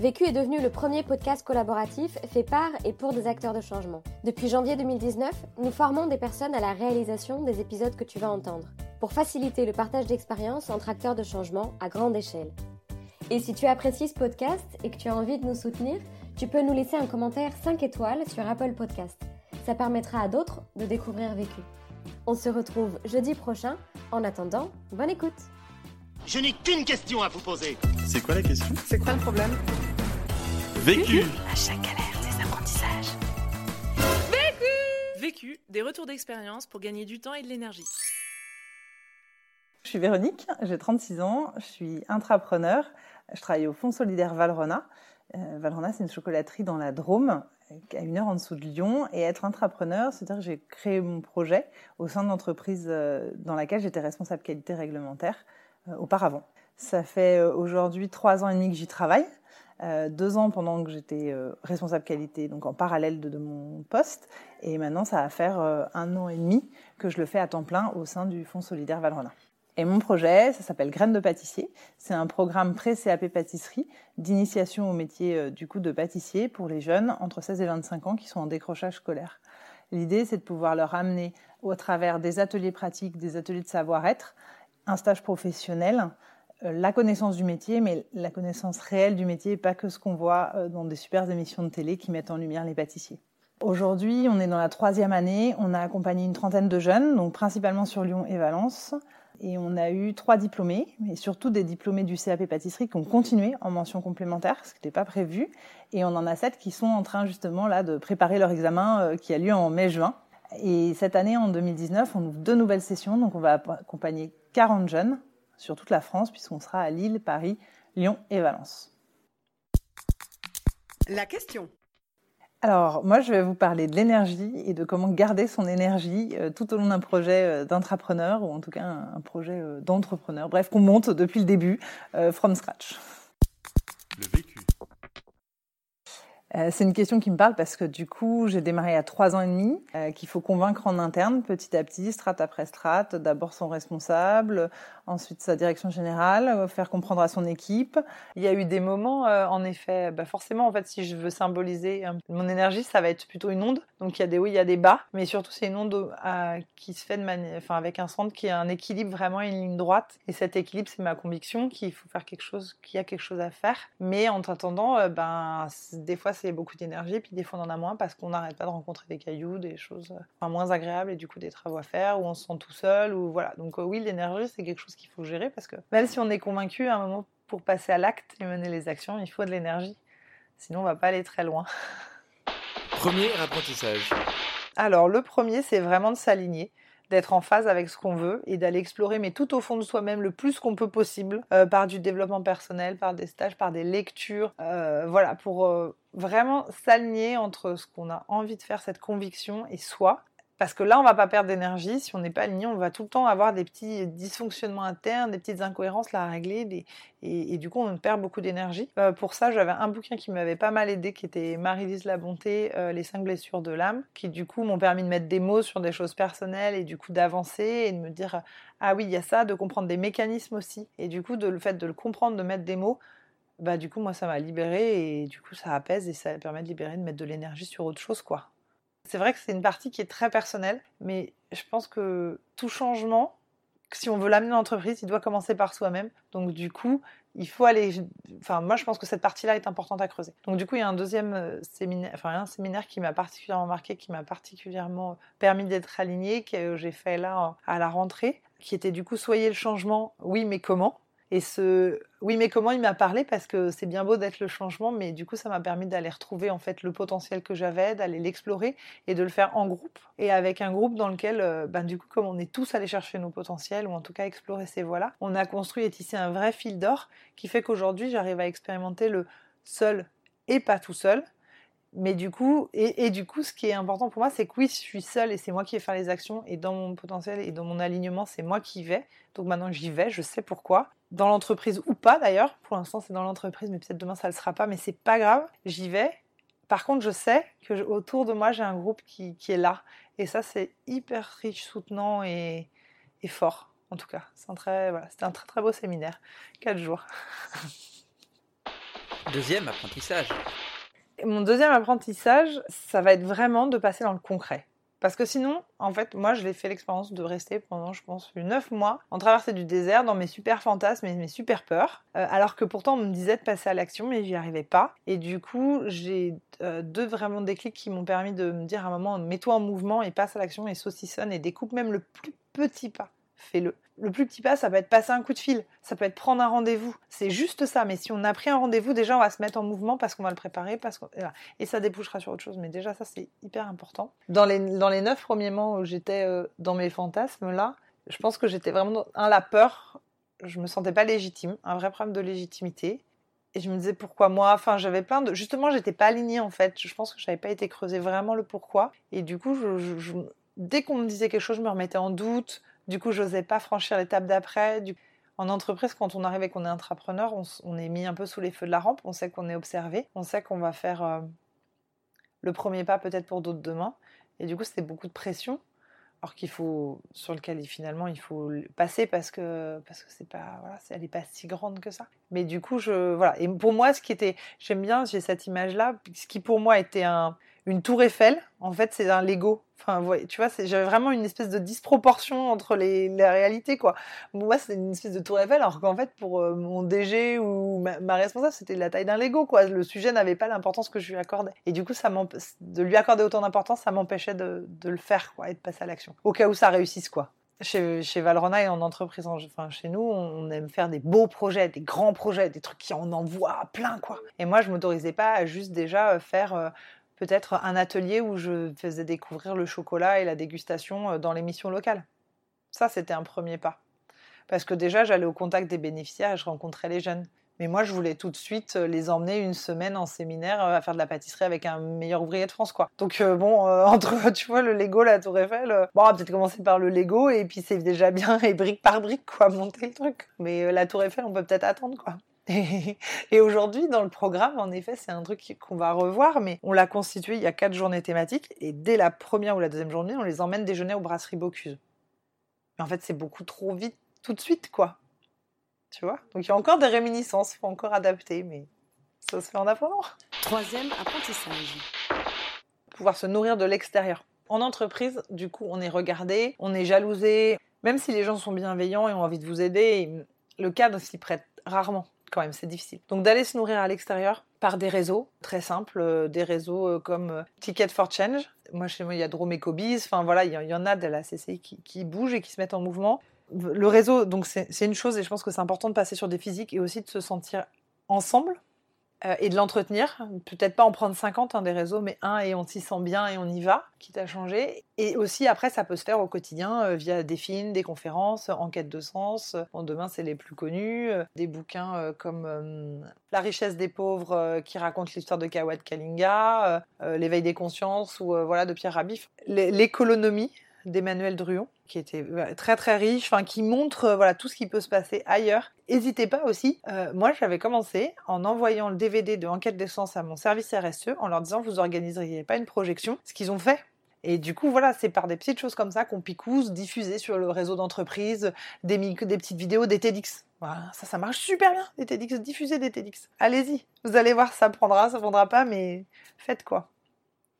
Vécu est devenu le premier podcast collaboratif fait par et pour des acteurs de changement. Depuis janvier 2019, nous formons des personnes à la réalisation des épisodes que tu vas entendre, pour faciliter le partage d'expériences entre acteurs de changement à grande échelle. Et si tu apprécies ce podcast et que tu as envie de nous soutenir, tu peux nous laisser un commentaire 5 étoiles sur Apple Podcast. Ça permettra à d'autres de découvrir Vécu. On se retrouve jeudi prochain. En attendant, bonne écoute. Je n'ai qu'une question à vous poser. C'est quoi la question? C'est quoi le problème? Vécu À chaque galère, des apprentissages. Vécu, des retours d'expérience pour gagner du temps et de l'énergie. Je suis Véronique, j'ai 36 ans, je suis intrapreneur, je travaille au Fonds solidaire Valrona. Euh, Valrona, c'est une chocolaterie dans la Drôme, à une heure en dessous de Lyon. Et être intrapreneur, c'est-à-dire que j'ai créé mon projet au sein de l'entreprise euh, dans laquelle j'étais responsable qualité réglementaire euh, auparavant. Ça fait aujourd'hui trois ans et demi que j'y travaille. Euh, deux ans pendant que j'étais euh, responsable qualité, donc en parallèle de, mon poste. Et maintenant, ça va faire euh, un an et demi que je le fais à temps plein au sein du Fonds solidaire Valrona. Et mon projet, ça s'appelle Graines de pâtissier. C'est un programme pré-CAP pâtisserie d'initiation au métier du coup de pâtissier pour les jeunes entre 16 et 25 ans qui sont en décrochage scolaire. L'idée, c'est de pouvoir leur amener au travers des ateliers pratiques, des ateliers de savoir-être, un stage professionnel, la connaissance du métier, mais la connaissance réelle du métier, pas que ce qu'on voit euh, dans des super émissions de télé qui mettent en lumière les pâtissiers. Aujourd'hui, on est dans la troisième année, on a accompagné une trentaine de jeunes, donc principalement sur Lyon et Valence, et on a eu trois diplômés, mais surtout des diplômés du CAP pâtisserie qui ont continué en mention complémentaire, ce qui n'était pas prévu, et on en a sept qui sont en train justement là de préparer leur examen euh, qui a lieu en mai-juin. Et cette année, en 2019, on ouvre deux nouvelles sessions, donc on va accompagner 40 jeunes sur toute la France, puisqu'on sera à Lille, Paris, Lyon et Valence. La question. Alors, moi, je vais vous parler de l'énergie et de comment garder son énergie euh, tout au long d'un projet euh, d'intrapreneur, ou en tout cas un, un projet euh, d'entrepreneur. Bref, qu'on monte depuis le début, euh, from scratch. Le vécu. Euh, c'est une question qui me parle parce que du coup, j'ai démarré à trois ans et demi, euh, qu'il faut convaincre en interne, petit à petit, strate après strate, d'abord son responsable, ensuite sa direction générale, euh, faire comprendre à son équipe. Il y a eu des moments, en effet, bah forcément, en fait, si je veux symboliser mon énergie, ça va être plutôt une onde. Donc il y a des hauts, il y a des bas, mais surtout c'est une onde qui se fait de enfin avec un centre qui a un équilibre vraiment une ligne droite. Et cet équilibre, c'est ma conviction qu'il faut faire quelque chose, qu'il y a quelque chose à faire. Mais en attendant, ben des fois c'est beaucoup d'énergie, puis des fois on en a moins parce qu'on n'arrête pas de rencontrer des cailloux, des choses enfin, moins agréables et du coup des travaux à faire, ou on se sent tout seul, ou voilà. Donc euh, oui, l'énergie c'est quelque chose qu'il faut gérer parce que même si on est convaincu à un moment pour passer à l'acte et mener les actions, il faut de l'énergie. Sinon on va pas aller très loin. Premier apprentissage. Alors le premier c'est vraiment de s'aligner d'être en phase avec ce qu'on veut et d'aller explorer, mais tout au fond de soi-même, le plus qu'on peut possible, euh, par du développement personnel, par des stages, par des lectures, euh, voilà, pour euh, vraiment s'aligner entre ce qu'on a envie de faire, cette conviction, et soi. Parce que là, on va pas perdre d'énergie. Si on n'est pas aligné, on va tout le temps avoir des petits dysfonctionnements internes, des petites incohérences à régler. Et, du coup, on perd beaucoup d'énergie. Euh, pour ça, j'avais un bouquin qui m'avait pas mal aidé, qui était Marie-Lise La Bonté, euh, Les cinq blessures de l'âme, qui du coup m'ont permis de mettre des mots sur des choses personnelles et du coup d'avancer et de me dire ah oui, il y a ça, de comprendre des mécanismes aussi. Et du coup, de, le fait de le comprendre, de mettre des mots, bah du coup, moi, ça m'a libéré et du coup, ça apaise et ça permet de libérer, de mettre de l'énergie sur autre chose, quoi. C'est vrai que c'est une partie qui est très personnelle, mais je pense que tout changement, si on veut l'amener dans l'entreprise, il doit commencer par soi-même. Donc du coup, il faut aller. Enfin, moi, je pense que cette partie-là est importante à creuser. Donc du coup, il y a un deuxième séminaire, enfin un séminaire qui m'a particulièrement marqué, qui m'a particulièrement permis d'être alignée, que j'ai fait là à la rentrée, qui était du coup soyez le changement. Oui, mais comment? Et ce oui, mais comment il m'a parlé? Parce que c'est bien beau d'être le changement, mais du coup, ça m'a permis d'aller retrouver en fait le potentiel que j'avais, d'aller l'explorer et de le faire en groupe et avec un groupe dans lequel, ben, du coup, comme on est tous allés chercher nos potentiels ou en tout cas explorer ces voies-là, on a construit et tissé un vrai fil d'or qui fait qu'aujourd'hui, j'arrive à expérimenter le seul et pas tout seul. Mais du coup, et, du coup, ce qui est important pour moi, c'est que oui, je suis seule et c'est moi qui vais faire les actions et dans mon potentiel et dans mon alignement, c'est moi qui vais. Donc maintenant, j'y vais, je sais pourquoi. Dans l'entreprise ou pas d'ailleurs, pour l'instant c'est dans l'entreprise, mais peut-être demain ça ne le sera pas, mais c'est pas grave, j'y vais. Par contre, je sais que je- autour de moi, j'ai un groupe qui, qui est là. Et ça, c'est hyper riche, soutenant et, et fort, en tout cas. C'est un très, voilà, c'était un très très beau séminaire. Quatre jours. Deuxième apprentissage. Et mon deuxième apprentissage, ça va être vraiment de passer dans le concret. Parce que sinon, en fait, moi, je l'ai fait l'expérience de rester pendant, je pense, neuf mois en traversée du désert dans mes super fantasmes et mes super peurs. Euh, alors que pourtant, on me disait de passer à l'action, mais j'y arrivais pas. Et du coup, j'ai euh, deux vraiment déclics qui m'ont permis de me dire à un moment, mets-toi en mouvement et passe à l'action et saucissonne et découpe même le plus petit pas. Fais-le. Le plus petit pas, ça peut être passer un coup de fil, ça peut être prendre un rendez-vous. C'est juste ça. Mais si on a pris un rendez-vous, déjà, on va se mettre en mouvement parce qu'on va le préparer, et ça débouchera sur autre chose. Mais déjà, ça, c'est hyper important. Dans les, dans les neuf premiers mois où j'étais euh, dans mes fantasmes, là, je pense que j'étais vraiment dans la peur. Je me sentais pas légitime, un vrai problème de légitimité. Et je me disais pourquoi moi? Enfin, j'avais plein de. Justement, j'étais pas alignée en fait. Je pense que j'avais pas été creusé vraiment le pourquoi. Et du coup, dès qu'on me disait quelque chose, je me remettais en doute. Du coup, j'osais pas franchir l'étape d'après. En entreprise, quand on arrive et qu'on est intrapreneur, on, est mis un peu sous les feux de la rampe. On sait qu'on est observé. On sait qu'on va faire euh, le premier pas peut-être pour d'autres demain. Et du coup, c'était beaucoup de pression. Alors qu'il faut, sur lequel finalement il faut passer parce que parce que c'est pas voilà, elle est pas si grande que ça. Mais du coup, je voilà. Et pour moi, ce qui était, j'aime bien, j'ai cette image-là. Ce qui pour moi était un, une tour Eiffel, en fait, c'est un Lego. Enfin, tu vois, c'est- j'avais vraiment une espèce de disproportion entre les, les réalités, quoi. Moi, c'était une espèce de tour Eiffel, alors qu'en fait, pour euh, mon DG ou ma, responsable, c'était la taille d'un Lego, quoi. Le sujet n'avait pas l'importance que je lui accordais. Et du coup, ça de lui accorder autant d'importance, ça m'empêchait de, le faire, quoi, et de passer à l'action. Au cas où ça réussisse, quoi. Chez, chez Valrona et en entreprise, en- enfin chez nous, on aime faire des beaux projets, des grands projets, des trucs qui en envoient plein, quoi. Et moi, je m'autorisais pas à juste déjà euh, faire euh, peut-être un atelier où je faisais découvrir le chocolat et la dégustation euh, dans les missions locales. Ça, c'était un premier pas. Parce que déjà, j'allais au contact des bénéficiaires et je rencontrais les jeunes. Mais moi, je voulais tout de suite euh, les emmener une semaine en séminaire euh, à faire de la pâtisserie avec un meilleur ouvrier de France, quoi. Donc bon, entre tu vois le Lego, la Tour Eiffel, euh, bon, peut-être commencer par le Lego et puis c'est déjà bien et brique par brique, quoi, monter le truc. Mais la Tour Eiffel, on peut peut-être attendre, quoi. Et, aujourd'hui, dans le programme, en effet, c'est un truc qu'on va revoir, mais on l'a constitué il y a quatre journées thématiques et dès la première ou la deuxième journée, on les emmène déjeuner aux brasseries Bocuse. Mais en fait, c'est beaucoup trop vite, tout de suite, quoi. Tu vois? Donc il y a encore des réminiscences, faut encore adapter, mais ça se fait en apprenant. Troisième apprentissage. Pouvoir se nourrir de l'extérieur. En entreprise, du coup, on est regardé, on est jalousé, même si les gens sont bienveillants et ont envie de vous aider, le cadre s'y prête rarement. Quand même, c'est difficile. Donc d'aller se nourrir à l'extérieur par des réseaux très simples, euh, des réseaux euh, comme euh, Ticket for Change. Moi, chez moi, il y a Cobies. Enfin voilà, il y, en a de la CCI qui, qui bougent et qui se mettent en mouvement. Le réseau, donc c'est une chose et je pense que c'est important de passer sur des physiques et aussi de se sentir ensemble euh, et de l'entretenir. Peut-être pas en prendre 50 hein, des réseaux, mais un et on s'y sent bien et on y va, quitte à changer. Et aussi après, ça peut se faire au quotidien euh, via des films, des conférences, enquête de sens. Bon, demain, c'est les plus connus. euh, des bouquins euh, comme euh, La richesse des pauvres euh, qui raconte l'histoire de Kawat Kalinga, euh, euh, L'éveil des consciences ou euh, voilà de Pierre Rabif. L'é- L'économie d'Emmanuel Druon qui était euh, très très riche, enfin qui montre euh, voilà tout ce qui peut se passer ailleurs. N'hésitez pas aussi. euh, moi, j'avais commencé en envoyant le DVD de Enquête d'essence à mon service RSE en leur disant vous organiseriez pas une projection, ce qu'ils ont fait. Et du coup, voilà, c'est par des petites choses comme ça qu'on picouse, diffuser sur le réseau d'entreprise, des, des petites vidéos, des TEDx. Voilà, ça, ça marche super bien, des TEDx, diffuser des TEDx. Allez-y, vous allez voir, ça prendra, ça prendra pas, mais faites quoi.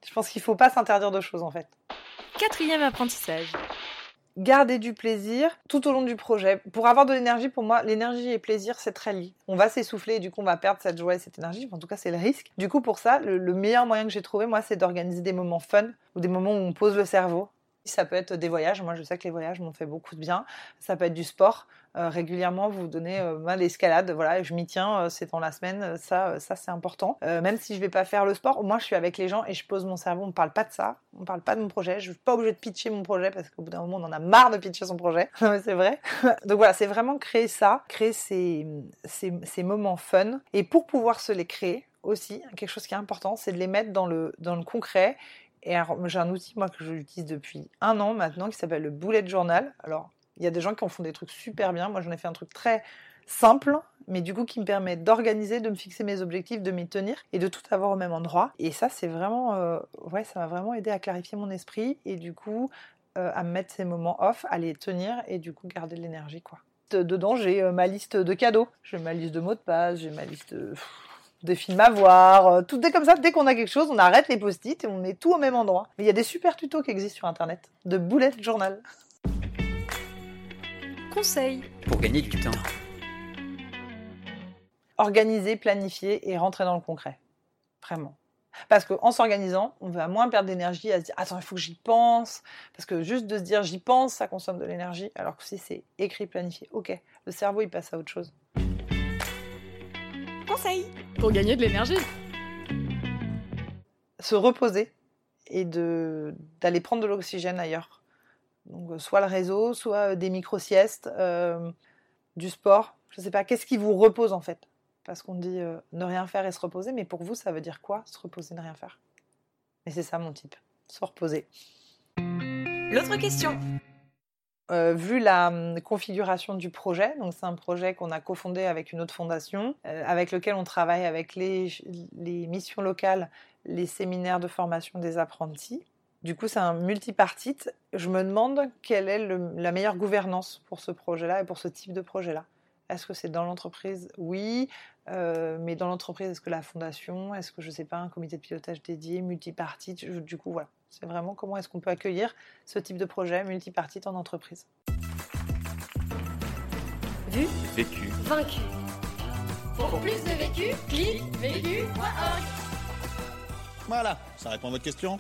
Je pense qu'il faut pas s'interdire de choses en fait. Quatrième apprentissage. garder du plaisir tout au long du projet. Pour avoir de l'énergie, pour moi, l'énergie et plaisir, c'est très lié. On va s'essouffler et du coup, on va perdre cette joie et cette énergie. En tout cas, c'est le risque. Du coup, pour ça, le, le meilleur moyen que j'ai trouvé, moi, c'est d'organiser des moments fun ou des moments où on pose le cerveau. Ça peut être des voyages. Moi, je sais que les voyages m'ont fait beaucoup de bien. Ça peut être du sport. Euh, régulièrement, vous donnez euh, moi, l'escalade. Voilà, je m'y tiens. euh, c'est dans la semaine. euh, Ça, ça c'est important. Même si je vais pas faire le sport, moins, je suis avec les gens et je pose mon cerveau. On ne parle pas de ça. On ne parle pas de mon projet. Je suis pas obligée de pitcher mon projet parce qu'au bout d'un moment, on en a marre de pitcher son projet. C'est vrai. Donc voilà, c'est vraiment créer ça, créer ces, ces, ces moments fun. Et pour pouvoir se les créer, aussi, quelque chose qui est important, c'est de les mettre dans le, dans le concret. Et j'ai un outil, moi, que j'utilise depuis un an maintenant, qui s'appelle le bullet journal. Alors, il y a des gens qui en font des trucs super bien. Moi, j'en ai fait un truc très simple, mais du coup qui me permet d'organiser, de me fixer mes objectifs, de m'y tenir et de tout avoir au même endroit. Et ça, c'est vraiment, euh, ouais, ça m'a vraiment aidé à clarifier mon esprit et du coup euh, à me mettre ces moments off, à les tenir et du coup garder de l'énergie, quoi. Dedans, j'ai euh, ma liste de cadeaux, j'ai ma liste de mots de passe, j'ai ma liste de des films à voir, tout est comme ça. Dès qu'on a quelque chose, on arrête les post-it et on met tout au même endroit. Mais il y a des super tutos qui existent sur internet de bullet journal. Conseil pour gagner du temps organiser, planifier et rentrer dans le concret. Vraiment. Parce qu'en s'organisant, on va moins perdre d'énergie à se dire Attends, il faut que j'y pense. Parce que juste de se dire J'y pense, ça consomme de l'énergie. Alors que si c'est écrit, planifié, ok, le cerveau il passe à autre chose. Conseil pour gagner de l'énergie Se reposer et d'aller prendre de l'oxygène ailleurs. Donc, soit le réseau, soit des micro-siestes, euh, du sport. Je ne sais pas, qu'est-ce qui vous repose en fait? Parce qu'on dit euh, ne rien faire et se reposer, mais pour vous, ça veut dire quoi, se reposer, ne rien faire? Et c'est ça mon type, se reposer. L'autre question euh, vu la hum, configuration du projet, donc c'est un projet qu'on a cofondé avec une autre fondation, euh, avec lequel on travaille avec les, missions locales, les séminaires de formation des apprentis. Du coup, c'est un multipartite. Je me demande quelle est la meilleure gouvernance pour ce projet-là et pour ce type de projet-là. Est-ce que c'est dans l'entreprise? Oui. Euh, mais dans l'entreprise, est-ce que la fondation Est-ce que, je ne sais pas, un comité de pilotage dédié, multipartite Du coup, voilà. C'est vraiment comment est-ce qu'on peut accueillir ce type de projet multipartite en entreprise. Vu Vécu. Vaincu. Pour plus de vécu, clique vécu.org. Voilà, ça répond à votre question?